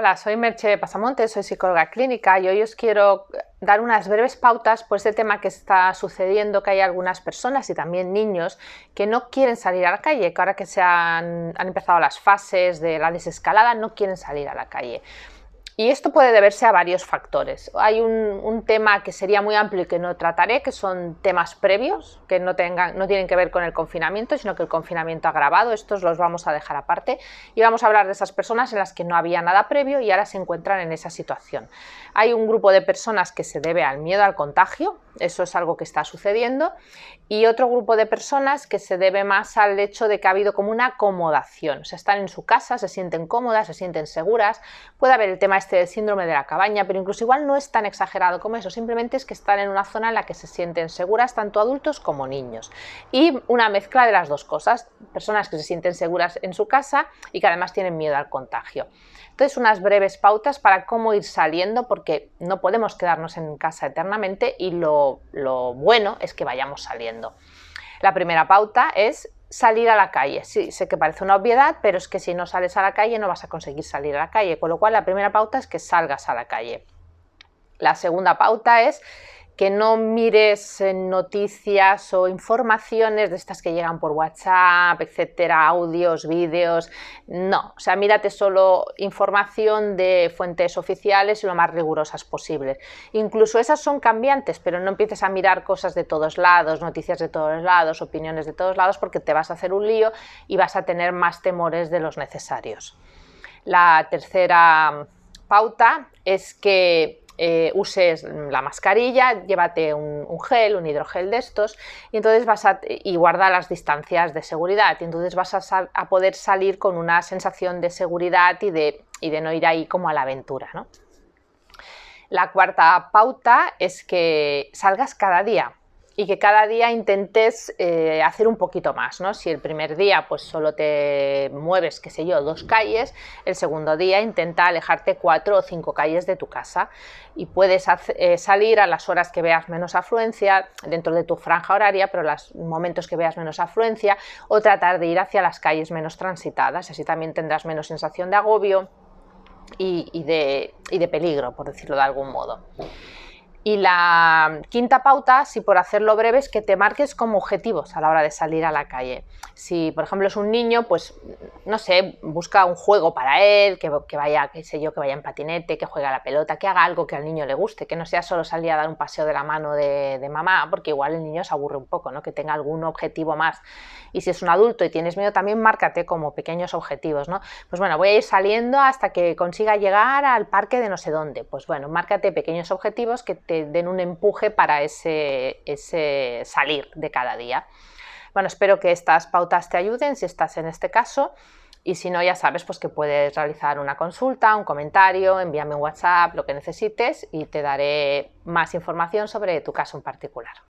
Hola, soy Merche Pasamonte, soy psicóloga clínica y hoy os quiero dar unas breves pautas por este tema que está sucediendo, que hay algunas personas y también niños que no quieren salir a la calle, que ahora que se han, han empezado las fases de la desescalada no quieren salir a la calle. Y esto puede deberse a varios factores. Hay un, tema que sería muy amplio y que no trataré, que son temas previos, que no, tienen que ver con el confinamiento, sino que el confinamiento ha agravado. Estos los vamos a dejar aparte. Y vamos a hablar de esas personas en las que no había nada previo y ahora se encuentran en esa situación. Hay un grupo de personas que se debe al miedo al contagio, eso es algo que está sucediendo, y otro grupo de personas que se debe más al hecho de que ha habido como una acomodación. O sea, están en su casa, se sienten cómodas, se sienten seguras. Puede haber el tema este síndrome de la cabaña, pero incluso igual no es tan exagerado como eso, simplemente es que están en una zona en la que se sienten seguras tanto adultos como niños. Y una mezcla de las dos cosas, personas que se sienten seguras en su casa y que además tienen miedo al contagio. Entonces, unas breves pautas para cómo ir saliendo, porque no podemos quedarnos en casa eternamente y lo, lo bueno es que vayamos saliendo. La primera pauta es salir a la calle. Sí, sé que parece una obviedad, pero es que si no sales a la calle no vas a conseguir salir a la calle, con lo cual la primera pauta es que salgas a la calle. La segunda pauta es que no mires noticias o informaciones de estas que llegan por WhatsApp, etcétera, audios, vídeos. No, o sea, mírate solo información de fuentes oficiales y lo más rigurosas posibles. Incluso esas son cambiantes, pero no empieces a mirar cosas de todos lados, noticias de todos lados, opiniones de todos lados, porque te vas a hacer un lío y vas a tener más temores de los necesarios. La tercera pauta es que eh, uses la mascarilla, llévate un, gel, un hidrogel de estos, y entonces vas a y guarda las distancias de seguridad. Y entonces vas a, poder salir con una sensación de seguridad y de, y de no ir ahí como a la aventura. ¿no? La cuarta pauta es que salgas cada día y que cada día intentes eh, hacer un poquito más, ¿no? Si el primer día pues solo te mueves, qué sé yo, dos calles, el segundo día intenta alejarte cuatro o cinco calles de tu casa y puedes eh, salir a las horas que veas menos afluencia dentro de tu franja horaria, pero los momentos que veas menos afluencia o tratar de ir hacia las calles menos transitadas, así también tendrás menos sensación de agobio y, de, y de peligro, por decirlo de algún modo. Y la quinta pauta, si por hacerlo breve, es que te marques como objetivos a la hora de salir a la calle. Si, por ejemplo, es un niño, pues, no sé, busca un juego para él, que, vaya, qué sé yo, que vaya en patinete, que juegue a la pelota, que haga algo que al niño le guste, que no sea solo salir a dar un paseo de la mano de, mamá, porque igual el niño se aburre un poco, ¿no? Que tenga algún objetivo más. Y si es un adulto y tienes miedo, también márcate como pequeños objetivos, ¿no? Pues bueno, voy a ir saliendo hasta que consiga llegar al parque de no sé dónde. Pues bueno, márcate pequeños objetivos que te den un empuje para ese, ese salir de cada día. Bueno, espero que estas pautas te ayuden si estás en este caso y si no, ya sabes pues que puedes realizar una consulta, un comentario, envíame un WhatsApp, lo que necesites y te daré más información sobre tu caso en particular.